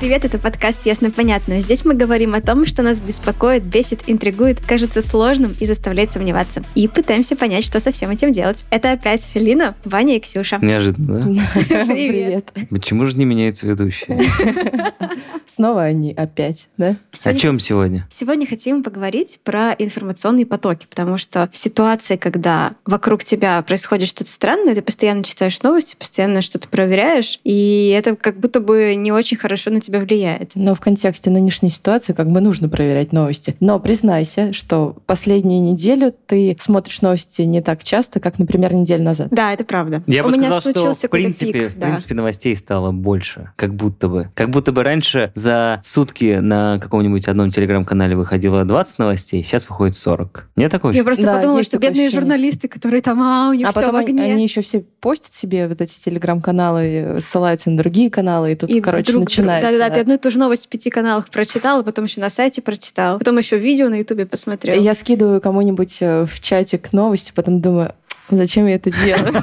Привет, это подкаст «Ясно-понятно». Здесь мы говорим о том, что нас беспокоит, бесит, интригует, кажется сложным и заставляет сомневаться. И пытаемся понять, что со всем этим делать. Это опять Лина, Ваня и Ксюша. Неожиданно, да? Привет. Почему же не меняются ведущие? Снова они опять, да? О чем сегодня? Сегодня хотим поговорить про информационные потоки, потому что в ситуации, когда вокруг тебя происходит что-то странное, ты постоянно читаешь новости, постоянно что-то проверяешь, и это как будто бы не очень хорошо на тебя влияет. Но в контексте нынешней ситуации как бы нужно проверять новости. Но признайся, что последнюю неделю ты смотришь новости не так часто, как, например, неделю назад. Да, это правда. Я У бы меня сказал, что случился в принципе, пик, в да. принципе новостей стало больше, как будто бы. Как будто бы раньше за сутки на каком-нибудь одном телеграм-канале выходило 20 новостей, сейчас выходит 40. Нет такого? Я просто Да, подумала, что бедные ощущение. журналисты, которые там, а, у них А все потом в они, огне. они еще все постят себе вот эти телеграм-каналы, ссылаются на другие каналы, и тут, И короче, друг- начинается. Да-да-да, да. Ты одну и ту же новость в пяти каналах прочитала, потом еще на сайте прочитала, потом еще видео на ютубе посмотрела. Я скидываю кому-нибудь э, в чатик новости, потом думаю, зачем я это делаю?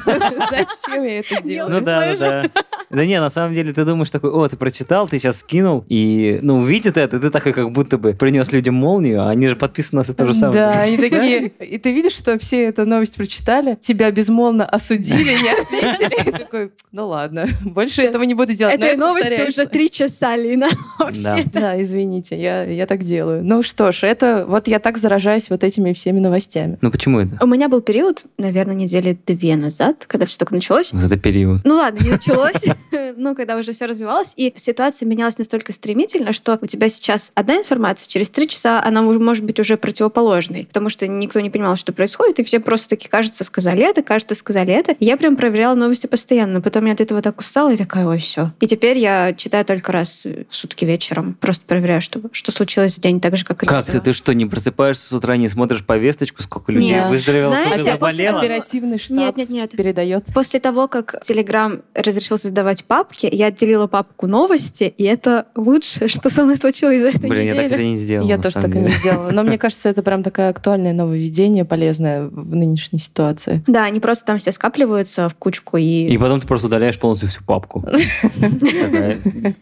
Зачем я это делаю? Ну да, да, да. Да не, на самом деле ты думаешь такой, о, ты прочитал, ты сейчас скинул, и, ну, увидит это, ты такой как будто бы принес людям молнию, а они же подписаны на все то же самое. Да, они такие, и ты видишь, что все эту новость прочитали, тебя безмолвно осудили, не ответили, и такой, ну ладно, больше этого не буду делать. Этой это новости уже три часа, Лина, вообще. Да, извините, я, я так делаю. Ну что ж, это вот я так заражаюсь вот этими всеми новостями. Ну почему это? У меня был период, наверное, недели две назад, когда все только началось. Вот это период. Ну ладно, не началось, ну, когда уже все развивалось, и ситуация менялась настолько стремительно, что у тебя сейчас одна информация, через три часа она может быть уже противоположной, потому что никто не понимал, что происходит, и все просто таки, кажется, сказали это, кажется, сказали это. И я прям проверяла новости постоянно, потом я от этого так устала, и такая, ой, все. И теперь я читаю только раз в сутки вечером, просто проверяю, что, что случилось в день, так же, как и Как ты, ты что, не просыпаешься с утра, не смотришь повесточку, сколько людей Нет. выздоровело, Знаете, сколько заболело? Оперативный штаб Нет, нет, нет. передает. После того, как Telegram разрешил создавать папки, я отделила папку новости, и это лучшее, что со мной случилось за эту Блин, я так неделю. это не сделал. Я тоже так и не сделала. Но мне кажется, это прям такое актуальное нововведение, полезное в нынешней ситуации. Да, они просто там все скапливаются в кучку и... И потом ты просто удаляешь полностью всю папку. К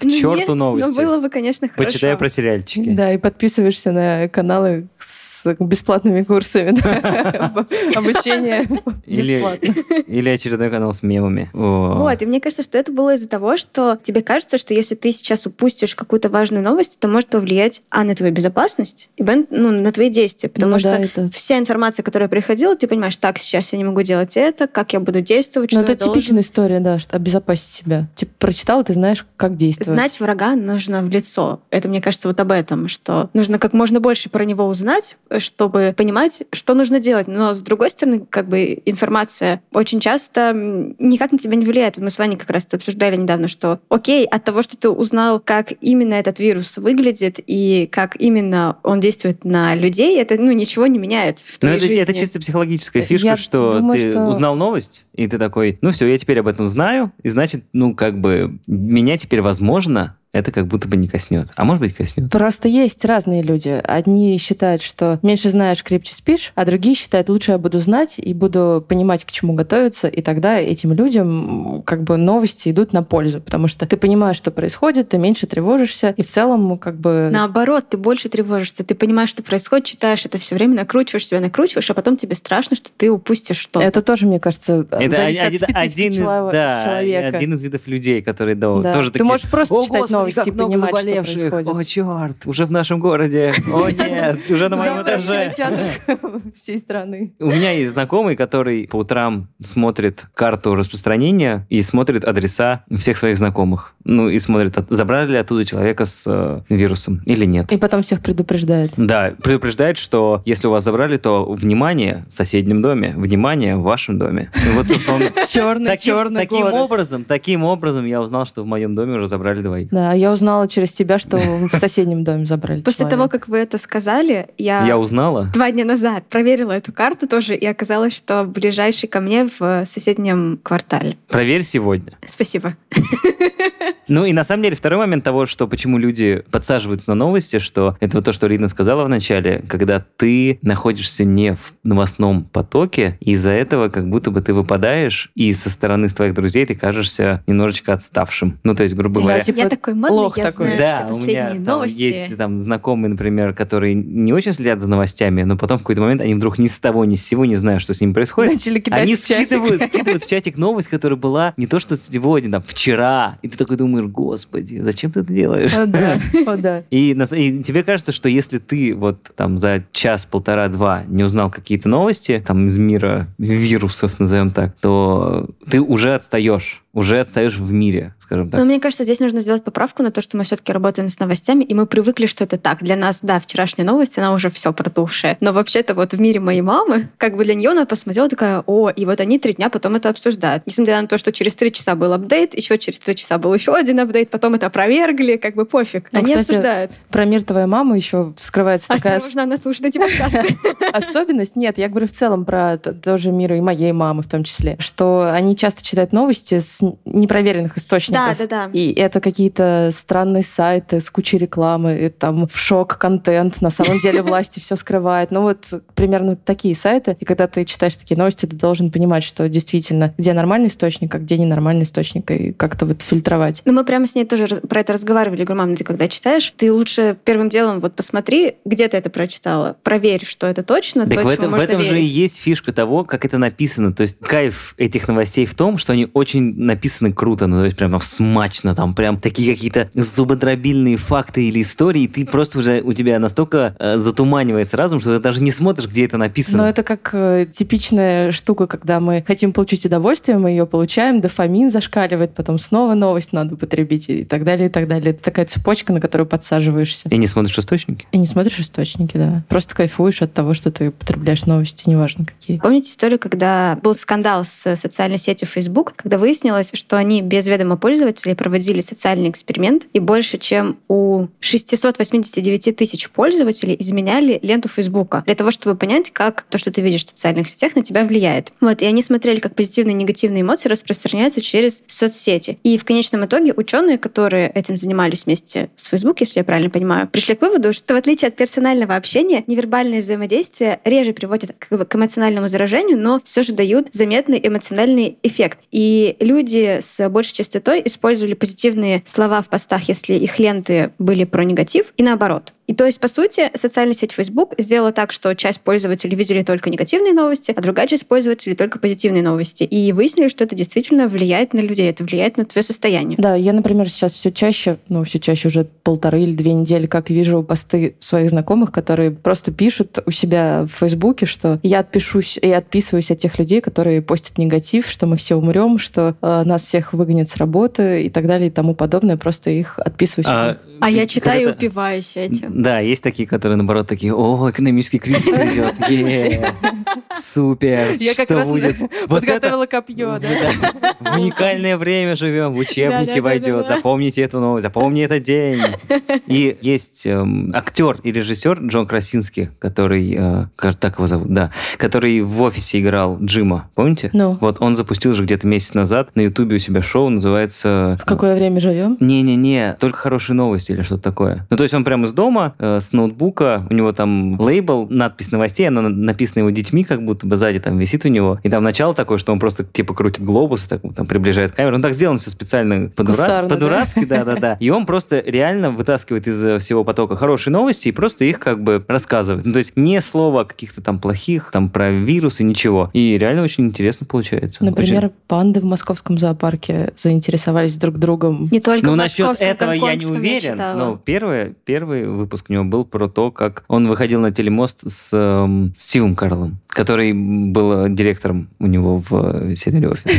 Ну черту Ну новости. было бы, конечно, хорошо. Почитай про сериальчики. Да, и подписываешься на каналы с бесплатными курсами. да, об- Обучение Или, бесплатно. или очередной канал с мемами. Вот, и мне кажется, что это было из-за того, что тебе кажется, что если ты сейчас упустишь какую-то важную новость, это может повлиять, а, на твою безопасность, и, б, ну, на твои действия, потому Ну что это- вся информация, которая приходила, ты понимаешь, так, сейчас я не могу делать это, как я буду действовать, Ну, что это я должен. типичная история, да, что обезопасить себя. Типа, прочитал, и ты знаешь, как действовать. Знать врага нужно в лицо. Это, мне кажется, вот об этом, что нужно как можно больше про него узнать, чтобы понимать, что нужно делать. Но, с другой стороны, как бы информация очень часто никак на тебя не влияет. Мы с Ваней как раз это обсуждали недавно, что окей, от того, что ты узнал, как именно этот вирус выглядит и как именно он действует на людей, это ну, ничего не меняет в твоей это, жизни. это чисто психологическая Я фишка, что думаю, ты что- узнал новость, и ты такой, ну все, я теперь об этом знаю, и значит, ну как бы меня теперь, возможно, это как будто бы не коснет. А может быть, коснет. Просто есть разные люди. Одни считают, что меньше знаешь, крепче спишь, а другие считают, лучше я буду знать и буду понимать, к чему готовиться, и тогда этим людям как бы новости идут на пользу, потому что ты понимаешь, что происходит, ты меньше тревожишься, и в целом как бы... Наоборот, ты больше тревожишься, ты понимаешь, что происходит, читаешь это все время, накручиваешь себя, накручиваешь, а потом тебе страшно, что ты упустишь что-то. Это тоже, мне кажется, Это зависит один, от специфики один из, чело- да, человека. один из видов людей, которые да, Да. тоже Ты такие, можешь просто «О, читать Господи, новости как и много понимать, что заболевших! происходит. О, черт, уже в нашем городе. О, нет, уже на моем этаже. всей страны. У меня есть знакомый, который по утрам смотрит карту распространения и смотрит адреса всех своих знакомых. Ну и смотрит, от- забрали ли оттуда человека с э, вирусом или нет. И потом всех предупреждает. Да, предупреждает, что если у вас забрали, то внимание в соседнем доме, внимание в вашем доме. И вот, он- Черный, таким, черный таким образом, таким образом я узнал, что в моем доме уже забрали двоих. Да, я узнала через тебя, что в соседнем доме забрали После человека. того, как вы это сказали, я, Я узнала. два дня назад проверила эту карту тоже, и оказалось, что ближайший ко мне в соседнем квартале. Проверь сегодня. Спасибо. Ну и на самом деле второй момент того, что почему люди подсаживаются на новости, что это вот то, что Рина сказала в начале, когда ты находишься не в новостном потоке, из-за этого как будто бы ты выпадаешь, и со стороны твоих друзей ты кажешься немножечко отставшим. Ну, то есть, грубо говоря... типа, я такой модный, лох я такой. знаю Да, все у последние меня там новости. есть там знакомые, например, которые не очень следят за новостями, но потом в какой-то момент они вдруг ни с того, ни с сего не знают, что с ними происходит. Начали кидать Они в чатик. скидывают, скидывают в чатик новость, которая была не то, что сегодня, там, вчера. И ты такой думаешь, господи, зачем ты это делаешь? О, да, о, да. И, на с- и тебе кажется, что если ты вот там за час, полтора, два не узнал какие-то новости там из мира вирусов, назовем так, то ты уже отстаешь, уже отстаешь в мире, скажем так. Но мне кажется, здесь нужно сделать поправку на то, что мы все-таки работаем с новостями, и мы привыкли, что это так. Для нас, да, вчерашняя новость, она уже все продувшая. Но вообще-то вот в мире моей мамы, как бы для нее она посмотрела такая, о, и вот они три дня потом это обсуждают. Несмотря на то, что через три часа был апдейт, еще через три часа был еще один апдейт, потом это опровергли, как бы пофиг. Ну, они кстати, обсуждают. Про мир твоей мамы еще скрывается такая Осторожно, она слушает эти подкасты. особенность. Нет, я говорю в целом про тоже мир и моей мамы в том числе, что они часто читают новости с непроверенных источников. Да, да, да. И это какие-то странные сайты с кучей рекламы, и там в шок контент. На самом деле власти все скрывают. Ну вот примерно такие сайты. И когда ты читаешь такие новости, ты должен понимать, что действительно, где нормальный источник, а где ненормальный источник, и как-то вот фильтровать. Ну, мы прямо с ней тоже про это разговаривали. Говорю, мам, ты когда читаешь, ты лучше первым делом вот посмотри, где ты это прочитала. Проверь, что это точно, Так то, в этом, в можно этом же и верить. есть фишка того, как это написано. То есть кайф этих новостей в том, что они очень написаны круто, ну то есть прям смачно, там прям такие какие-то зубодробильные факты или истории, и ты просто уже, у тебя настолько э, затуманивается разум, что ты даже не смотришь, где это написано. Но это как э, типичная штука, когда мы хотим получить удовольствие, мы ее получаем, дофамин зашкаливает, потом снова новость надо потребить и так далее, и так далее. Это такая цепочка, на которую подсаживаешься. И не смотришь источники? И не смотришь источники, да. Просто кайфуешь от того, что ты потребляешь новости, неважно какие. Помните историю, когда был скандал с социальной сетью Facebook, когда выяснилось, что они без ведома пользователей проводили социальный эксперимент, и больше чем у 689 тысяч пользователей изменяли ленту Facebook для того, чтобы понять, как то, что ты видишь в социальных сетях, на тебя влияет. Вот, и они смотрели, как позитивные и негативные эмоции распространяются через соцсети. И в конечном итоге ученые, которые этим занимались вместе с Facebook, если я правильно понимаю, пришли к выводу, что в отличие от персонального общения, невербальные взаимодействия реже приводят к к эмоциональному заражению, но все же дают заметный эмоциональный эффект. И люди с большей частотой использовали позитивные слова в постах, если их ленты были про негатив, и наоборот. И то есть, по сути, социальная сеть Facebook сделала так, что часть пользователей видели только негативные новости, а другая часть пользователей только позитивные новости. И выяснили, что это действительно влияет на людей, это влияет на твое состояние. Да, я, например, сейчас все чаще, ну, все чаще уже полторы или две недели, как вижу посты своих знакомых, которые просто пишут у себя в Фейсбуке, что я отпишусь и отписываюсь от тех людей, которые постят негатив, что мы все умрем, что э, нас всех выгонят с работы и так далее и тому подобное. Просто их отписываюсь. от них. А я читаю и упиваюсь этим. Да, есть такие, которые, наоборот, такие, о, экономический кризис идет, супер, Я как что раз подготовила копье, да? В уникальное время живем, в Да-да-да-да-да. войдет. Запомните эту новость, запомни этот день. И есть эм, актер и режиссер Джон Красинский, который, э, так его зовут, да, который в офисе играл Джима, помните? Ну, Вот он запустил же где-то месяц назад на Ютубе у себя шоу, называется... в какое время живем? Не-не-не, только хорошие новости или что-то такое. Ну, то есть он прямо из дома, э, с ноутбука, у него там лейбл, надпись новостей, она на- написана его детьми, как будто бы сзади там висит у него. И там начало такое, что он просто типа крутит глобус, и так вот там приближает камеру. Ну, так сделано все специально по-дура- Кустарно, да? по-дурацки, да-да-да. И он просто реально вытаскивает из э, всего потока хорошие новости и просто их как бы рассказывает. Ну, то есть не слова о каких-то там плохих, там про вирусы, ничего. И реально очень интересно получается. Например, Очень- панды в московском зоопарке заинтересовались друг другом. Не только Ну, в насчет московском, этого я не уверен. читала. Но первый, первый выпуск у него был про то, как он выходил на телемост с эм, Стивом Карлом, который был директором у него в э, сериале «Офис».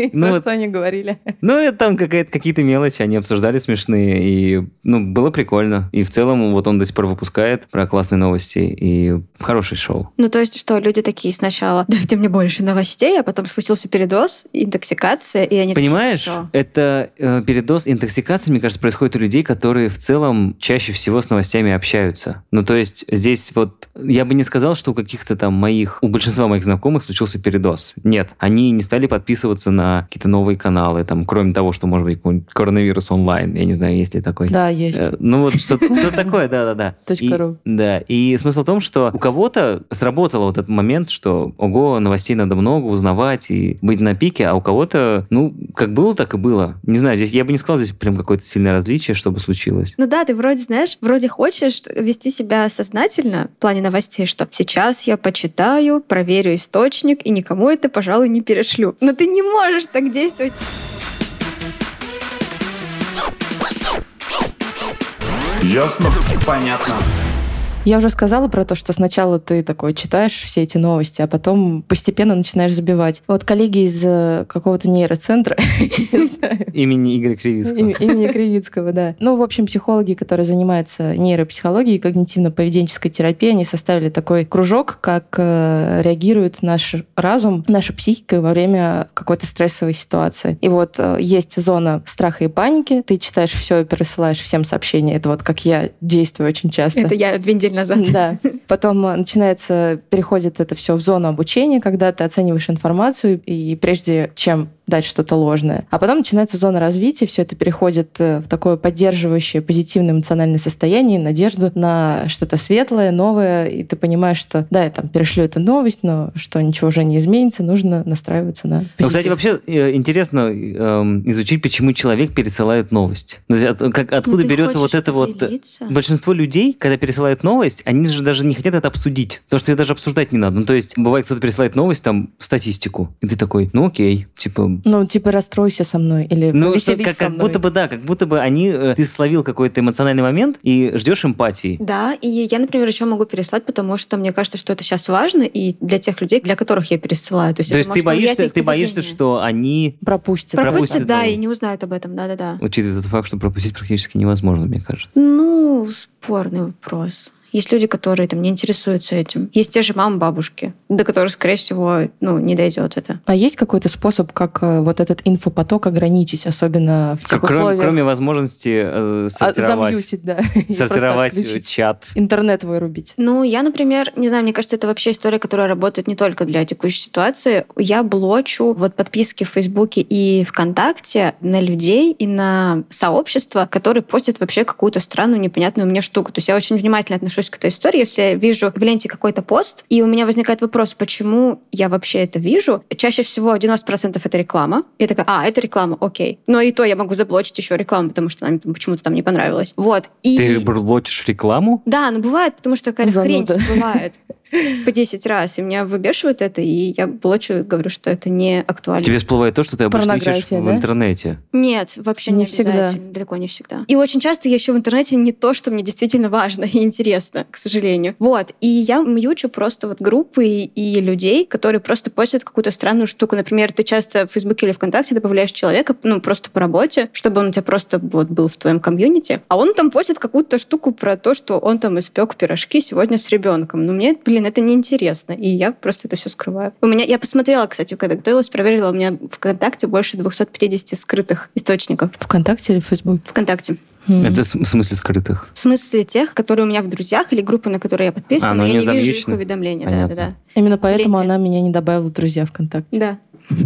Ну, что они говорили? Ну, это там какие-то мелочи, они обсуждали смешные, и, ну, было прикольно. И в целом вот он до сих пор выпускает про классные новости, и хорошее шоу. Ну, то есть, что люди такие сначала, дайте мне больше новостей, а потом случился передоз, интоксикация, и они Понимаешь, это э, передоз интоксикации, мне кажется, происходит у людей, которые в целом чаще всего с новостями общаются. Ну, то есть здесь вот, я бы не сказал, что у каких-то там моих у большинства моих знакомых случился передоз. Нет, они не стали подписываться на какие-то новые каналы, там, кроме того, что, может быть, какой-нибудь коронавирус онлайн, я не знаю, есть ли такой. Да, есть. Э, Ну вот что-то что такое, да-да-да. Точка ру. Да, и смысл в том, что у кого-то сработал вот этот момент, что, ого, новостей надо много узнавать и быть на пике, а у кого-то, ну, как было, так и было. Не знаю, здесь я бы не сказал, здесь прям какое-то сильное различие, чтобы случилось. Ну да, ты вроде, знаешь, вроде хочешь вести себя сознательно в плане новостей, что сейчас я почитаю, проверю источник и никому это, пожалуй, не перешлю. Но ты не можешь так действовать. Ясно? Понятно. Я уже сказала про то, что сначала ты такой читаешь все эти новости, а потом постепенно начинаешь забивать. Вот коллеги из э, какого-то нейроцентра, не знаю, Имени Игоря Кривицкого. Им- Имени Кривицкого, да. Ну, в общем, психологи, которые занимаются нейропсихологией и когнитивно-поведенческой терапией, они составили такой кружок, как э, реагирует наш разум, наша психика во время какой-то стрессовой ситуации. И вот э, есть зона страха и паники, ты читаешь все и пересылаешь всем сообщения. Это вот как я действую очень часто. Это я две недели назад. Да. Потом э, начинается, переходит это все в зону обучения, когда ты оцениваешь информацию, и прежде чем дать что-то ложное. А потом начинается зона развития, все это переходит э, в такое поддерживающее позитивное эмоциональное состояние, надежду на что-то светлое, новое, и ты понимаешь, что да, я там перешлю эту новость, но что ничего уже не изменится, нужно настраиваться на позитив. Ну, кстати, вообще э, интересно эм, изучить, почему человек пересылает новость. От- как- откуда Ну, берется вот это вот... поделиться? Большинство людей, когда пересылают новость, они же даже не хотят это обсудить. Потому что ее даже обсуждать не надо. Ну, то есть, бывает, кто-то пересылает новость, там, статистику. И ты такой, ну окей, типа, Ну, типа, расстройся со мной или Ну, что, как, со как мной. будто бы, да, как будто бы они, э, ты словил какой-то эмоциональный момент и ждешь эмпатии. Да, и я, например, еще могу переслать, потому что мне кажется, что это сейчас важно, и для тех людей, для которых я пересылаю. То есть, То есть ты боишься, ты боишься, что они. Пропустят, пропустят да, и не узнают об этом, да-да-да. учитывая тот факт, что пропустить практически невозможно, мне кажется. Ну, спорный вопрос. Есть люди, которые там не интересуются этим. Есть те же мамы, бабушки, до которых, скорее всего, ну, не дойдет это. А есть какой-то способ, как э, вот этот инфопоток ограничить, особенно в тех Как, кроме, условиях? кроме возможности э, А, сортировать, замьютить, да. Сортировать чат. Интернет вырубить. Ну, я, например, не знаю, мне кажется, это вообще история, которая работает не только для текущей ситуации. Я блочу вот подписки в Фейсбуке и ВКонтакте на людей и на сообщества, которые постят вообще какую-то странную, непонятную мне штуку. То есть я очень внимательно отношусь к этой истории. Если я вижу в ленте какой-то пост, и у меня возникает вопрос, почему я вообще это вижу, чаще всего 90% это реклама. Я такая, а, это реклама, окей. Но и то я могу заблочить еще рекламу, потому что она мне почему-то там не понравилась. Вот. И... Ты блочишь рекламу? Да, ну бывает, потому что какая-то хрень Зануда. всплывает по 10 раз, и меня выбешивает это, и я блочу и говорю, что это не актуально. Тебе всплывает то, что ты обычно ищешь Порнография, в да? интернете. Нет, вообще не, Не всегда. далеко не всегда. И очень часто я ищу в интернете не то, что мне действительно важно и интересно, к сожалению. Вот, и я мьючу просто вот группы и, и людей, которые просто постят какую-то странную штуку. Например, ты часто в Фейсбуке или ВКонтакте добавляешь человека, ну, просто по работе, чтобы он у тебя просто вот был в твоем комьюнити, а он там постит какую-то штуку про то, что он там испек пирожки сегодня с ребенком. Ну, мне, блин, это неинтересно, и я просто это все скрываю. У меня, я посмотрела, кстати, когда готовилась, проверила, у меня в ВКонтакте больше 250 скрытых источников. ВКонтакте или в Фейсбуке? ВКонтакте. М. Это в смысле скрытых. В смысле тех, которые у меня в друзьях или группы, на которые я подписана, А, ну я не вижу их замьючены. уведомления. Да, Понятно. да, да. Именно поэтому ленте. она меня не добавила в друзья ВКонтакте. Да.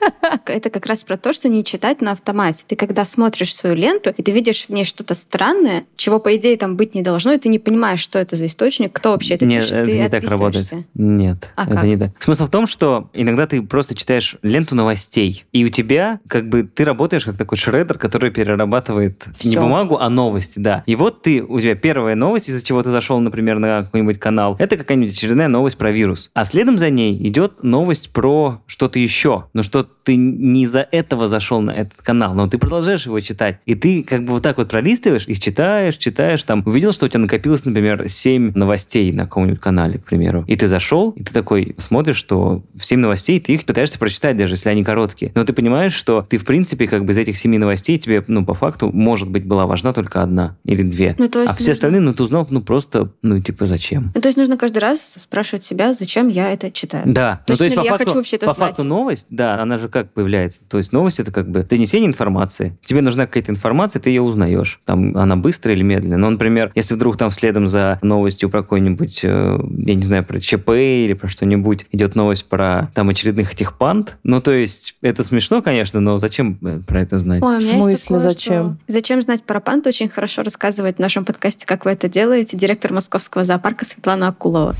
Это как раз про то, что не читать на автомате. Ты когда смотришь свою ленту, и ты видишь в ней что-то странное, чего, по идее, там быть не должно, и ты не понимаешь, что это за источник, кто вообще это Нет, пишет. это ты не так работает. Нет, А это как? не так. Смысл в том, что иногда ты просто читаешь ленту новостей, и у тебя как бы ты работаешь как такой шредер, который перерабатывает не Всё. бумагу, а новости, да. И вот ты, у тебя первая новость, из-за чего ты зашел, например, на какой-нибудь канал, это какая-нибудь очередная новость про вирус. А следом за ней идет новость про что-то еще. Но что ты не из-за этого зашел на этот канал, но ты продолжаешь его читать. И ты как бы вот так вот пролистываешь, их читаешь, читаешь, там, увидел, что у тебя накопилось, например, 7 новостей на каком-нибудь канале, к примеру. И ты зашел, и ты такой смотришь, что в 7 новостей ты их пытаешься прочитать, даже если они короткие. Но ты понимаешь, что ты, в принципе, как бы из этих 7 новостей тебе, ну, по факту, может быть, была важна только одна или две. Ну, то есть а все нужно- остальные, ну, ты узнал, ну, просто, ну, типа, зачем? Ну, то есть нужно каждый раз спрашивать себя, зачем я это читаю. Да, ну то Точно есть ли по я факту, хочу вообще это по знать? факту новость, да, она она же как появляется? То есть новость это как бы донесение информации. Тебе нужна какая-то информация, ты ее узнаешь. Там она быстрая или медленная. Но, например, если вдруг там следом за новостью про какой-нибудь, э, я не знаю, про ЧП или про что-нибудь идет новость про там очередных этих панд, ну то есть это смешно, конечно, но зачем э, про это знать? Ой, В смысле, такое, зачем? что- Зачем знать про панд? Очень хорошо рассказывает в нашем подкасте, как вы это делаете, директор Московского зоопарка Светлана Акулова.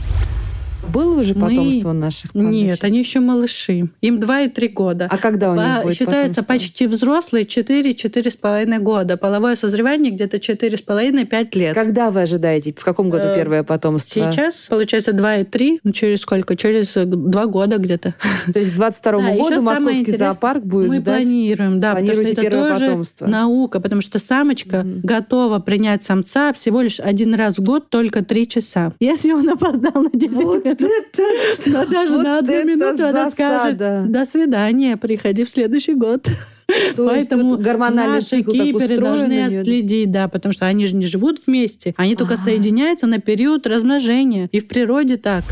Было уже Мы- потомство наших Нет, пандочек? они еще малыши. Им 2 и 3 года. А когда у них По- будет считается потомство? почти взрослые 4-4,5 года. Половое созревание где-то 4,5-5 лет. Когда вы ожидаете? В каком году Э, первое потомство? Сейчас, получается, 2 и 3. Ну, через сколько? Через 2 года где-то. То есть к 22 Да, году Московский зоопарк будет Мы ждать... планируем, да, потому что это первое тоже потомство. наука, потому что самочка Мгм. готова принять самца всего лишь один раз в год, только 3 часа. Если он опоздал на 10 Вот это... но даже вот на одну минуту она скажет засада. «До свидания, приходи в следующий год». То Поэтому вот гормональный наши киперы должны отследить, да, потому что они же не живут вместе, они только соединяются на период размножения. И в природе так.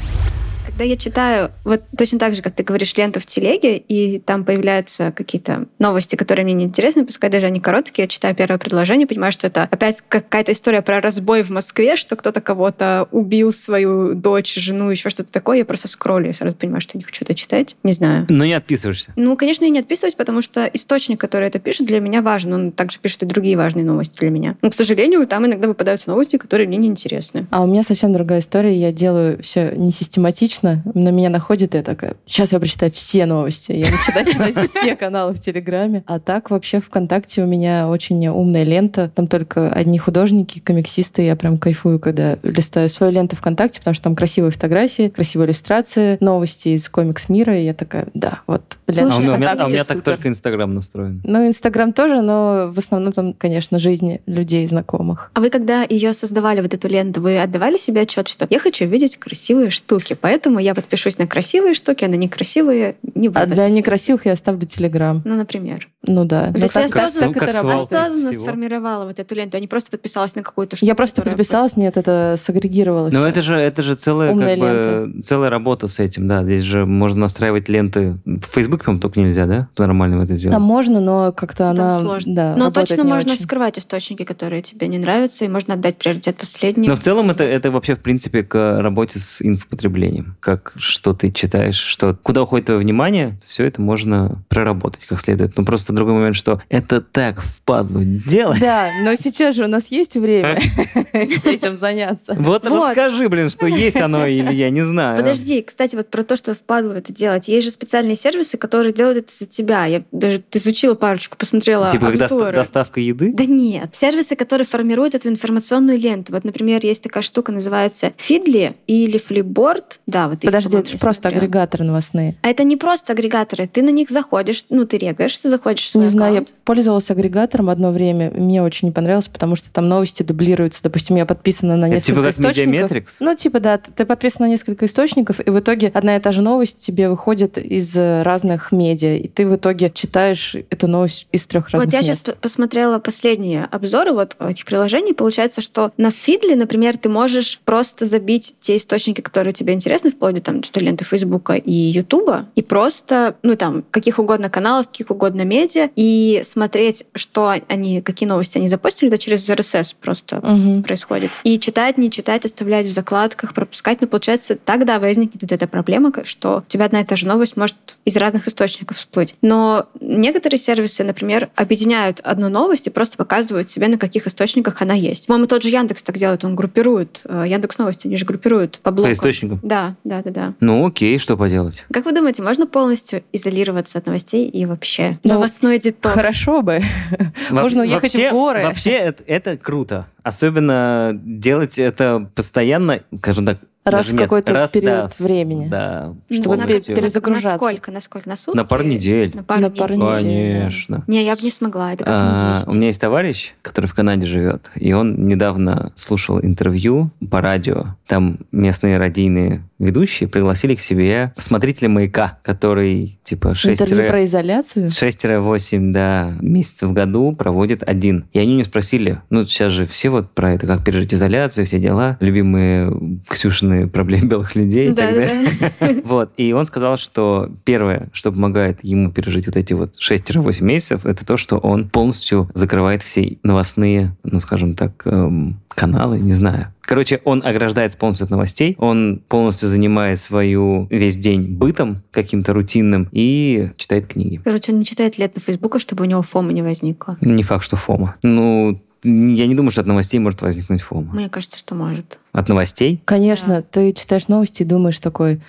Когда я читаю, вот точно так же, как ты говоришь, ленту в телеге, и там появляются какие-то новости, которые мне неинтересны, пускай даже они короткие, я читаю первое предложение, понимаю, что это опять какая-то история про разбой в Москве, что кто-то кого-то убил, свою дочь, жену, еще что-то такое, я просто скроллю, я сразу понимаю, что я не хочу это читать. Не знаю. Но не отписываешься. Ну, конечно, я не отписываюсь, потому что источник, который это пишет, для меня важен. Он также пишет и другие важные новости для меня. Но, к сожалению, там иногда попадаются новости, которые мне неинтересны. А у меня совсем другая история. Я делаю все не систематично. На меня находит и я такая, сейчас я прочитаю все новости. Я начинаю читать все каналы в Телеграме. А так вообще ВКонтакте у меня очень умная лента. Там только одни художники, комиксисты. Я прям кайфую, когда листаю свою ленту ВКонтакте, потому что там красивые фотографии, красивые иллюстрации, новости из комикс-мира. И я такая, да, вот. лента а у меня, у меня- ВКонтакте а у меня так супер. только Инстаграм настроен. Ну, Инстаграм тоже, но в основном там, конечно, жизни людей знакомых. А вы, когда ее создавали, вот эту ленту, вы отдавали себе отчет, что я хочу видеть красивые штуки, поэтому я подпишусь на красивые штуки, а на некрасивые не буду. А для некрасивых я оставлю Телеграм. Ну, например. Ну да. То есть я как осознанно, как работает. осознанно сформировала вот эту ленту, а не просто подписалась на какую-то штуку. Я просто подписалась, нет, это сагрегировалось. Но это же, это же целая, Умная как бы, целая работа с этим, да. Здесь же можно настраивать ленты. В Facebook, по-моему, только нельзя, да? Нормально это делать. Там можно, но как-то Там она... сложно. Да, Но точно не можно очень. скрывать источники, которые тебе не нравятся, и можно отдать приоритет последним. Но в целом это, это вообще, в принципе, к работе с инфопотреблением. Как что ты читаешь, что куда уходит твое внимание, все это можно проработать как следует. Но просто другой момент, что это так впадло делать. Да, но сейчас же у нас есть время этим заняться. Вот, расскажи, блин, что есть оно или я не знаю. Подожди, кстати, вот про то, что впадло это делать. Есть же специальные сервисы, которые делают это за тебя. Я даже изучила парочку, посмотрела Типа обзоры. доставка еды? Да нет. Сервисы, которые формируют эту информационную ленту. Вот, например, есть такая штука, называется Feedly или Flipboard. Да, вот их, Подожди, это же просто смотрела. агрегаторы новостные. А это не просто агрегаторы. Ты на них заходишь, ну, ты регаешься, заходишь в свой Не знаю, я аккаунт. пользовалась агрегатором одно время, мне очень не понравилось, потому что там новости дублируются. Допустим, я подписана на Это несколько типа как источников. Mediametrics? Ну, типа, да, ты подписан на несколько источников, и в итоге одна и та же новость тебе выходит из э, разных медиа, и ты в итоге читаешь эту новость из трех разных Вот я мест. сейчас посмотрела последние обзоры вот этих приложений. Получается, что на Фидле, например, ты можешь просто забить те источники, которые тебе интересны, вплоть до там, что ленты Фейсбука и Ютуба, и просто, ну там, каких угодно каналов, каких угодно медиа, и смотреть, что они, какие новости они запостили, это через RSS просто Мгм. происходит. И читать, не читать, оставлять в закладках, пропускать. Но получается, тогда возникнет вот эта проблема, что у тебя одна и та же новость может из разных источников всплыть. Но некоторые сервисы, например, объединяют одну новость и просто показывают себе, на каких источниках она есть. По-моему, тот же Яндекс так делает, он группирует. э, Яндекс Новости, они же группируют по По блокам. источникам. Да, да, да, да. Ну окей, что поделать? Как вы думаете, можно полностью изолироваться от новостей и вообще Ну, новостной детокс? Хорошо бы. Во- Можно уехать вообще- в горы. Вообще это, это круто. Особенно делать это постоянно, скажем так, Раз в какой-то раз, период да, времени. Да, Чтобы На- перезагружаться. Насколько? Насколько? На сутки? На пару недель. На пару На пару недель. недель. Конечно. Не, я бы не смогла, это как А, не есть. У меня есть товарищ, который в Канаде живет, и он недавно слушал интервью по радио. Там местные радийные ведущие пригласили к себе смотрителя маяка, который типа 6 Интервью про изоляцию? 6-8 да, месяцев в году проводит один. И они у него спросили, ну сейчас же все вот про это, как пережить изоляцию, все дела, любимые Ксюшины проблемы белых людей и так далее. Вот. И он сказал, что первое, что помогает ему пережить вот эти вот 6-8 месяцев, это то, что он полностью закрывает все новостные, ну, скажем так, эм, каналы, не знаю. Короче, он ограждается полностью от новостей, он полностью занимает свою весь день бытом каким-то рутинным и читает книги. Короче, он не читает лет на Фейсбуке, чтобы у него фома не возникла. Не факт, что фома. Ну, я не думаю, что от новостей может возникнуть фома. Мне кажется, что может. От новостей? Конечно, ты читаешь новости и думаешь такой,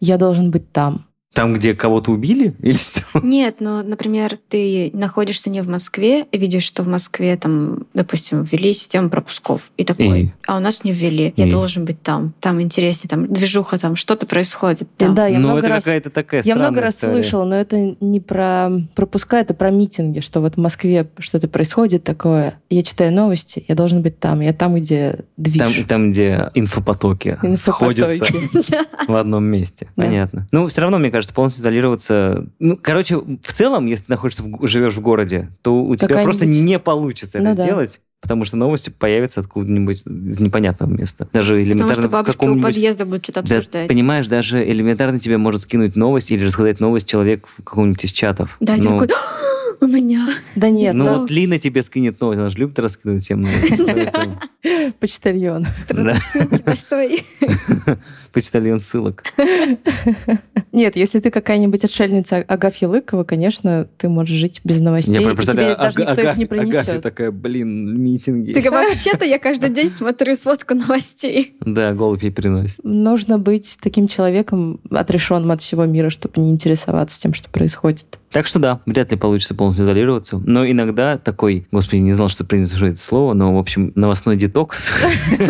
я должен быть там. Там, где кого-то убили? Или что? Нет, но, например, ты находишься не в Москве, видишь, что в Москве там, допустим, ввели систему пропусков. И такой, И? а у нас не ввели. Я И? должен быть там. Там интереснее, там движуха, там что-то происходит. там. Да, я ну, много это раз... какая-то такая Я много раз история. слышала, но это не про пропуска, это про митинги, что вот в Москве что-то происходит такое. Я читаю новости, я должен быть там. Я там, где движ. Там, там, где инфопотоки, Инфопотоки. сходятся в одном месте. Понятно. Ну, все равно, мне кажется, полностью изолироваться... Ну, короче, в целом, если ты находишься, в живешь в городе, то у тебя просто не получится это Ну да. сделать. Потому что новости появятся откуда-нибудь из непонятного места. Даже Потому элементарно что в бабушка у каком-нибудь... подъезда будет что-то Да, обсуждать. понимаешь, даже элементарно тебе может скинуть новость или рассказать новость человек в каком-нибудь из чатов. Да, ты Ну, такой, «А, у меня. Да нет, Ну вот Лина тебе скинет новость, она же любит раскидывать всем новости. почтальон. Да. Ссылки свои. Почтальон ссылок. Нет, если ты какая-нибудь отшельница Агафья Лыкова, конечно, ты можешь жить без новостей. Я тебе даже никто их не Агафья- Агафья принесет. такая, блин, митинги. Так а вообще-то я каждый день смотрю сводку новостей. Да, голубь ей приносит. Нужно быть таким человеком, отрешенным от всего мира, чтобы не интересоваться тем, что происходит. Так что да, вряд ли получится полностью изолироваться. Но иногда такой, господи, не знал, что принято уже это слово, но, в общем, новостной детокс.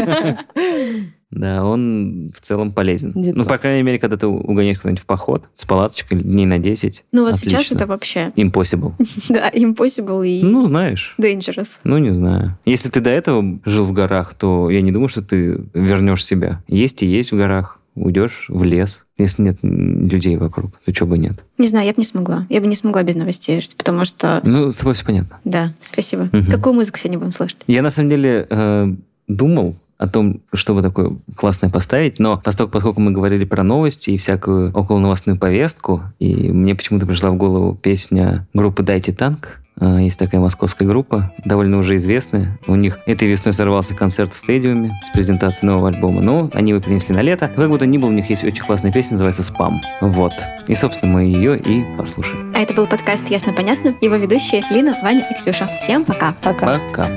Да, он в целом полезен. Ну, по Детокс. крайней мере, когда ты угоняешь куда-нибудь в поход с палаточкой дней на 10. Ну вот сейчас Отлично. это вообще, Impossible. да, impossible и Ну, знаешь. dangerous. Ну, не знаю. Если ты до этого жил в горах, то я не думаю, что ты вернешь себя. Есть и есть в горах. Уйдешь в лес. Если нет людей вокруг, то чего бы нет. Не знаю, я бы не смогла. Я бы не смогла без новостей жить, потому что... Ну, с тобой все понятно. Да, спасибо. Мгм. Какую музыку сегодня будем слушать? Я на самом деле э, думал о том, чтобы такое классное поставить, но поскольку, поскольку мы говорили про новости и всякую околоновостную повестку, и мне почему-то пришла в голову песня группы «Дайте танк», Э, Есть такая московская группа, довольно уже известная. У них этой весной сорвался концерт в стадиуме с презентацией нового альбома. Но они его перенесли на лето. Как бы то ни было, у них есть очень классная песня, называется «Спам». Вот. И, собственно, мы ее и послушаем. А это был подкаст «Ясно-понятно». Его ведущие Лина, Ваня и Ксюша. Всем пока. Пока. Пока.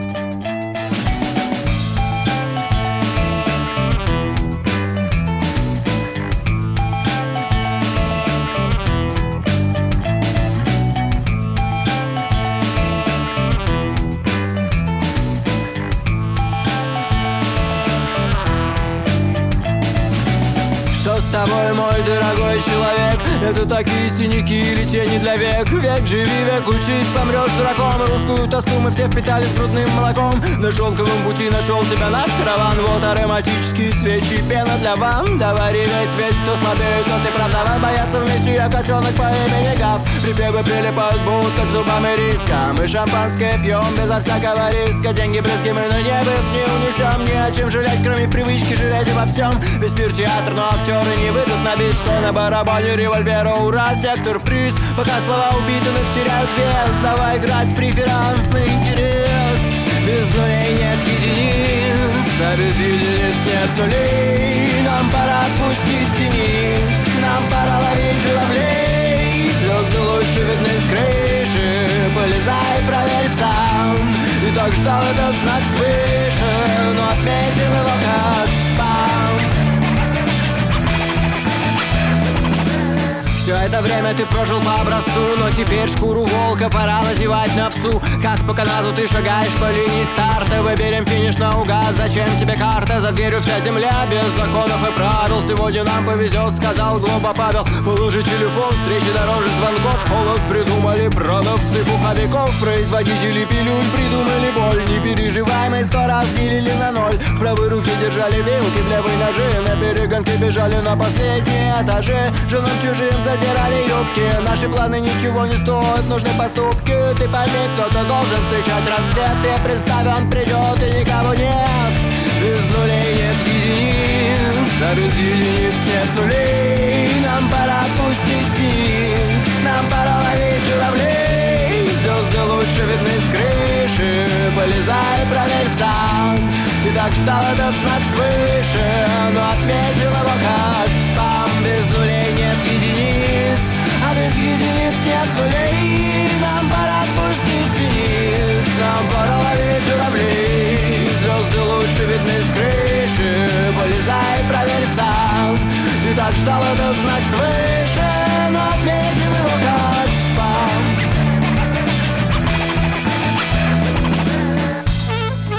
Такие синяки век Век живи, век учись, помрешь дураком. Русскую тоску мы все впитали с грудным молоком. На шелковом пути нашел тебя наш караван. Вот ароматические свечи, пена для ванн Давай реветь ведь, кто слабеет, тот и прав. Давай бояться вместе, я котенок по имени Гав. Припевы прилипают будто к зубам и риска Мы шампанское пьем безо всякого риска. Деньги брызги мы на небо не унесем Ни о чем жалеть, кроме привычки жалеть во всем Весь мир театр, но актеры не выйдут на бит Что на барабане револьвера, ура, сектор приз. Пока слова убитых теряют вес. Давай играть в преферансный интерес. Без нулей нет единиц. А без единиц нет нулей. Нам пора отпустить синиц. Нам пора ловить журавлей. Звезды лучше видны с крыши. Полезай, проверь сам. И так ждал этот знак свыше Но отметил его как Все это время ты прожил по образцу Но теперь шкуру волка пора надевать на овцу. Как по канату ты шагаешь по линии старта Выберем финиш наугад, зачем тебе карта? За дверью вся земля без законов и правил. Сегодня нам повезет, сказал глупо Павел. Положи телефон, встречи дороже звонков. Холод придумали продавцы пуховиков. Производители пилюль придумали боль. Не сто раз делили на ноль. В правой руке держали вилки, в левой ножи На перегонке бежали на последние этажи Женам чужим задирали юбки. Наши планы ничего не стоят, нужны поступки. Ты пойми, кто-то должен встречать рассвет. И представь, он придет, и никого нет. Без нулей нет единиц, а без единиц нет нулей. Нам пора пустить зиц, нам пора ловить журавлей. Звезды лучше видны с крыши, полезай, проверь сам. Ты так ждал этот знак свыше, но отметил его как единиц нет нулей Нам пора отпустить зениц Нам пора ловить журавлей Звезды лучше видны с крыши. Полезай, проверь сам. Ты так ждал этот знак свыше